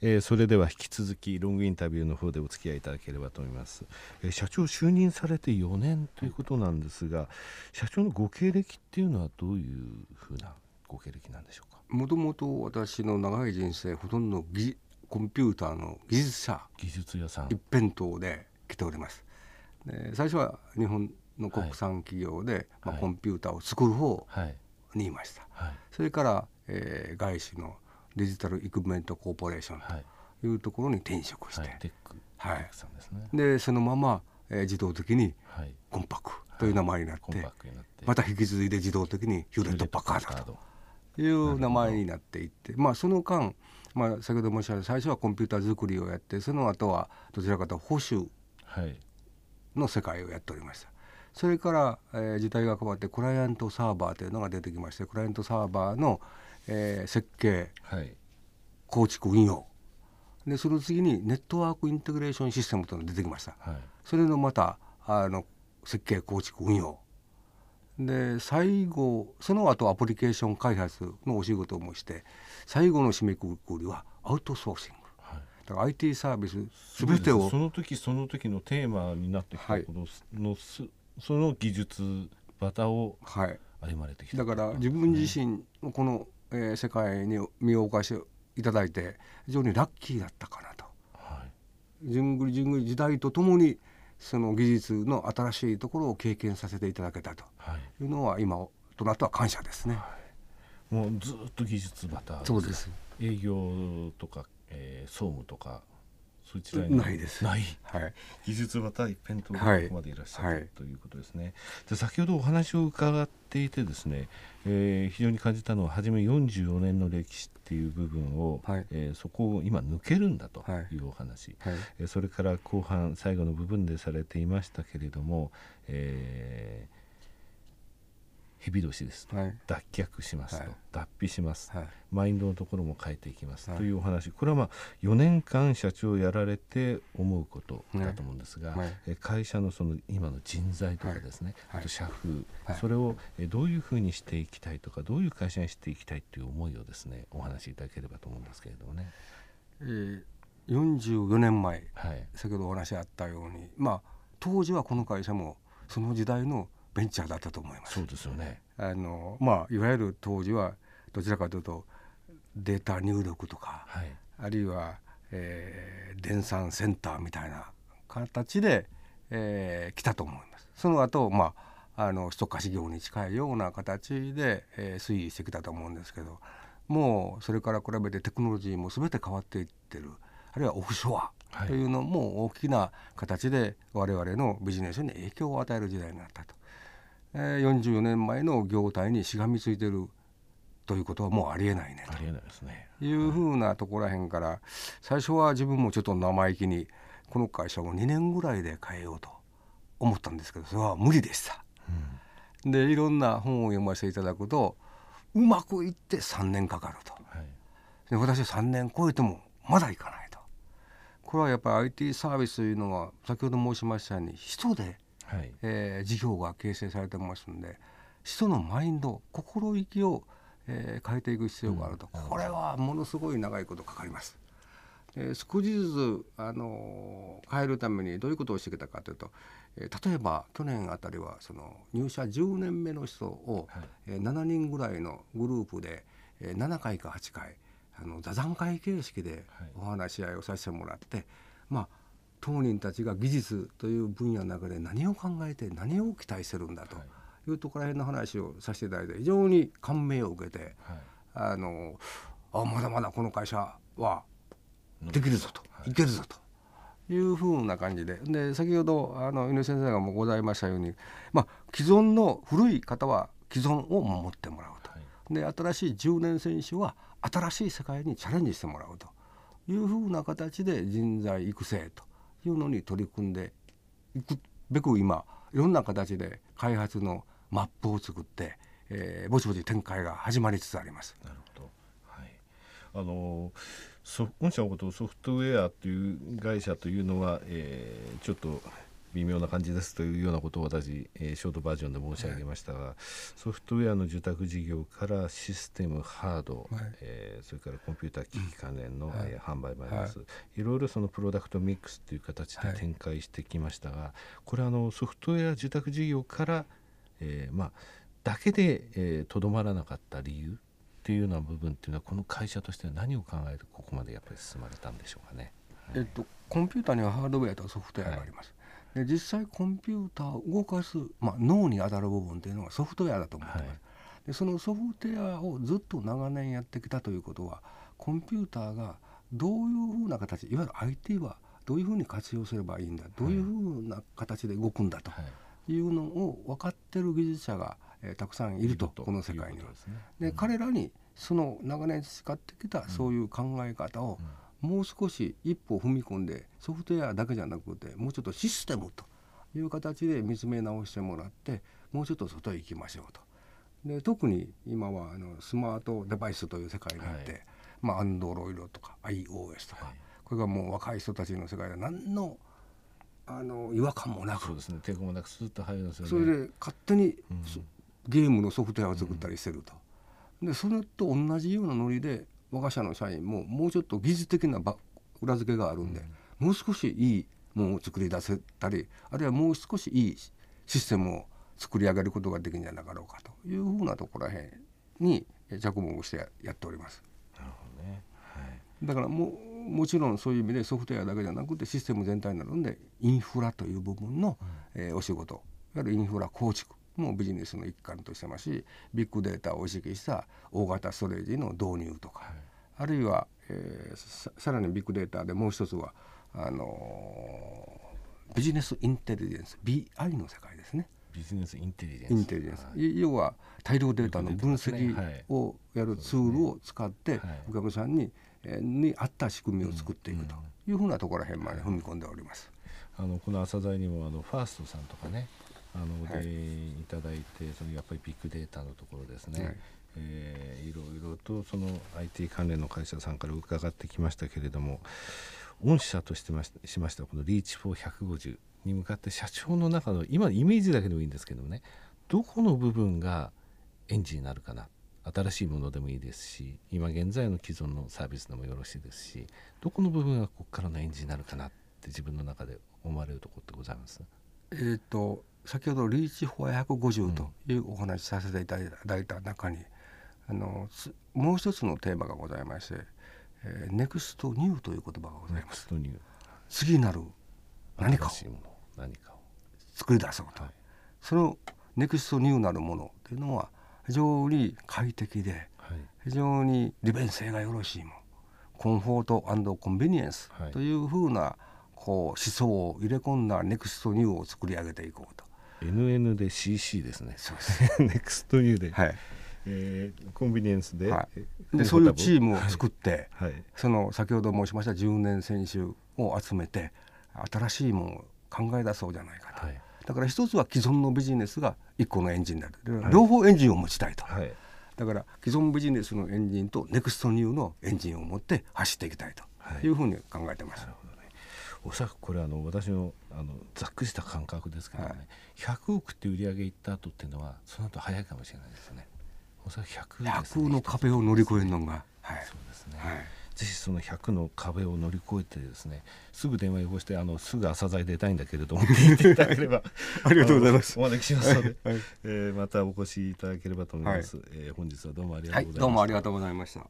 えー、それでは引き続きロングインタビューの方でお付き合いいただければと思います、えー、社長就任されて4年ということなんですが、社長のご経歴っていうのはどういうふうなご経歴なんでしょうか？もともと私の長い人生ほとんどコンピューターの技術者。技術屋さん。一辺倒で来ております。で最初は日本の国産企業で、はい、まあ、コンピューターを作る方にいました、はい、それから、えー、外資のデジタルイクメントコーポレーションとい。うところに転職して、はい、でそのまま、えー、自動的にコンパクという名前になって,、また引き継いで自動的にヒューレット・パッカードという名前になっていってまあその間、まあ、先ほど申し上げた最初はコンピューター作りをやってその後はどちらかというと保守の世界をやっておりました。それから、えー、時代が変わってクライアントサーバーというのが出てきましてクライアントサーバーの、えー、設計、はい、構築運用。でその次にネットワークインテグレーションシステムというのが出てきました、はい、それのまたあの設計構築運用。で最後その後アプリケーション開発のお仕事もして最後の締めくくりはアウトソーシング、はい、だから IT サービスすべてをその時その時のテーマになってきたこの,、のその技術バタを歩まれてきた、はい、だから自分自身のこの、えー、世界に身を置かしていただいて非常にラッキーだったかなと。はい、じゅんぐりじゅんぐり時代とともにその技術の新しいところを経験させていただけたと。い。うのは、今となっては感謝ですね。はい、もうずっと技術バタそうです。営業とか、えー、総務とかそちらに。ないです。ない、はい、技術また一辺倒でここまでいらっしゃる、はい、ということですね。で先ほどお話を伺っていてですね、えー、非常に感じたのは初め44年の歴史っていう部分を、はい、えー、そこを今抜けるんだというお話、はい、えー、それから後半最後の部分でされていましたけれども、えー蛇年です。と、はい、脱却しますと、はい、脱皮します、はい、マインドのところも変えていきます、というお話。これはまあ4年間社長をやられて思うことだと思うんですが、え会社のその今の人材とかですね、あと社風、それをどういうふうにしていきたいとかどういう会社にしていきたいという思いをですねお話しいただければと思うんですけれどもね。えー、44年前、先ほどお話あったようにまあ当時はこの会社もその時代のベンチャーだったと思います。そうですよねあのまあいわゆる当時はどちらかというとデータ入力とか、はい、あるいは、えー、電算センターみたいな形で、えー、来たと思います。その後まああの一貸し業に近いような形で、えー、推移してきたと思うんですけどもうそれから比べてテクノロジーも全て変わっていってるあるいはオフショアというのも大きな形で我々のビジネスに影響を与える時代になったと。えー、44年前の業態にしがみついてるということはもうありえないねとありえないですねいうふうなところらへんから最初は自分もちょっと生意気にこの会社を2年ぐらいで変えようと思ったんですけどそれは無理でした。うん、でいろんな本を読ませていただくとうまくいって3年かかると。はい、で私は3年超えてもまだいかないと。これはやっぱり IT サービスというのは先ほど申しましたように人ではい、えー、事業が形成されてますんで人のマインド心意気を、えー、変えていく必要があると、うん、これはものすごい長いことかかります。えー、少しずつ、あのー、変えるためにどういうことをしてきたかというと、えー、例えば去年あたりはその入社10年目の人を、はい。えー、7人ぐらいのグループで、えー、7回か8回あの座談会形式でお話し合いをさせてもらって、はい、まあ当人たちが技術という分野の中で何を考えて何を期待してるんだとい。うところら辺の話をさせていただいて非常に感銘を受けて、はい、あのあまだまだこの会社はできるぞと、はい、いけるぞと。いうふうな感じで。で先ほどあの井上先生がもございましたように、まあ、既存の古い方は既存を守ってもらうと、はい、で新しい10年選手は新しい世界にチャレンジしてもらうというふうな形で人材育成というのに取り組んでいくべく今いろんな形で開発のマップを作って、えー、ぼちぼち展開が始まりつつあります。なるほど、はい、あの御社のことをソフトウェアという会社というのは、えー、ちょっと微妙な感じですというようなことを私、えー、ショートバージョンで申し上げましたが、はい、ソフトウェアの受託事業からシステムハード、はい、えー、それからコンピューター機器関連の、はい、えー、販売もあります、はい、いろいろそのプロダクトミックスという形で展開してきましたが、これあのソフトウェア受託事業から、えー、まあだけでとど、えー、まらなかった理由っていうような部分っていうのはこの会社としては何を考えてここまでやっぱり進まれたんでしょうかね。えっと、コンピューターにはハードウェアとソフトウェアがあります。はい、で実際コンピューターを動かす、まあ、脳に当たる部分っていうのはソフトウェアだと思ってます。はい、でそのソフトウェアをずっと長年やってきたということはコンピューターがどういうふうな形いわゆる IT はどういうふうに活用すればいいんだどういうふうな形で動くんだとい。うのを分かってる技術者が、えー、たくさんいるとこの世界には。で、彼らにその長年培ってきたそういう考え方を、もう少し一歩踏み込んでソフトウェアだけじゃなくてもうちょっとシステムという形で見つめ直してもらってもうちょっと外へ行きましょうと。で特に今はあのスマートデバイスという世界になって、はい、まあ、アンドロイドとか iOS とか、はい、これがもう若い人たちの世界で何のあの違和感もなくそうですね。抵抗もなくスッと入るんですよね。それで勝手に、うん、ゲームのソフトウェアを作ったりしてると、うん、でそれと同じようなノリで我が社の社員ももうちょっと技術的な裏付けがあるんで、もう少しいいものを作り出せたりあるいはもう少しいいシステムを作り上げることができるんじゃなかろうかというふうなところらへんに着目してやっております。なるほどね。はい、だからももちろんそういう意味でソフトウェアだけじゃなくてシステム全体になるんでインフラという部分の、うん、えー、お仕事。いわゆるインフラ構築もビジネスの一環としてますしビッグデータを意識した大型ストレージの導入とか、はい、あるいは、えー、さらにビッグデータでもう一つはあのー、ビジネスインテリジェンス BI の世界ですね。ビジネスインテリジェンス。インテリジェンス、はい、要は大量データの分析をやるツールを使ってお客さんに,、えに合った仕組みを作っていくというふうなところへんまで踏み込んでおります。あのこの朝材にもあのファーストさんとかねあのお出いただいて、そのやっぱりビッグデータのところですね、はい、えー、いろいろとその IT 関連の会社さんから伺ってきましたけれども御社としてまししましたこのリーチ4150に向かって社長の中の今イメージだけでもいいんですけどもねどこの部分がエンジンになるかな新しいものでもいいですし今現在の既存のサービスでもよろしいですしどこの部分がここからのエンジンになるかなって自分の中で思われるところってございます？えーと先ほどリーチフォア150というお話しさせていただいた中に、あのもう一つのテーマがございまして、えー、 Next New という言葉がございます。次なる何かを作り出そうと、はい、その Next New なるものというのは非常に快適で、はい、非常に利便性がよろしいもの comfort convenience というふうなこう思想を入れ込んだ Next New を作り上げていこうと NN で CC ですね。そうです。ネクストニューで。はい。えー、コンビニエンスではい、でそういうチームを作って、はい、はい、その先ほど申しました10年選手を集めて新しいものを考え出そうじゃないかと、はい、だから一つは既存のビジネスが一個のエンジンになる、両方エンジンを持ちたいと、はい、だから既存ビジネスのエンジンとネクストニューのエンジンを持って走っていきたいと。い。うふうに考えてます。おそらくこれあの私のあのざっくりした感覚ですけどね、はい、100億って売り上げいった後っていうのはその後早いかもしれないですね。おそらく100です、ね、100の壁を乗り越えるのが、はい、そうですね。はい。ぜひその100の壁を乗り越えてですねすぐ電話をしてあのすぐ朝材出たいんだけれども 聞いていただければ ありがとうございます。お招きしますので、はい、えー、またお越しいただければと思います、はい、えー、本日はどうもありがとうございました、はい、どうもありがとうございました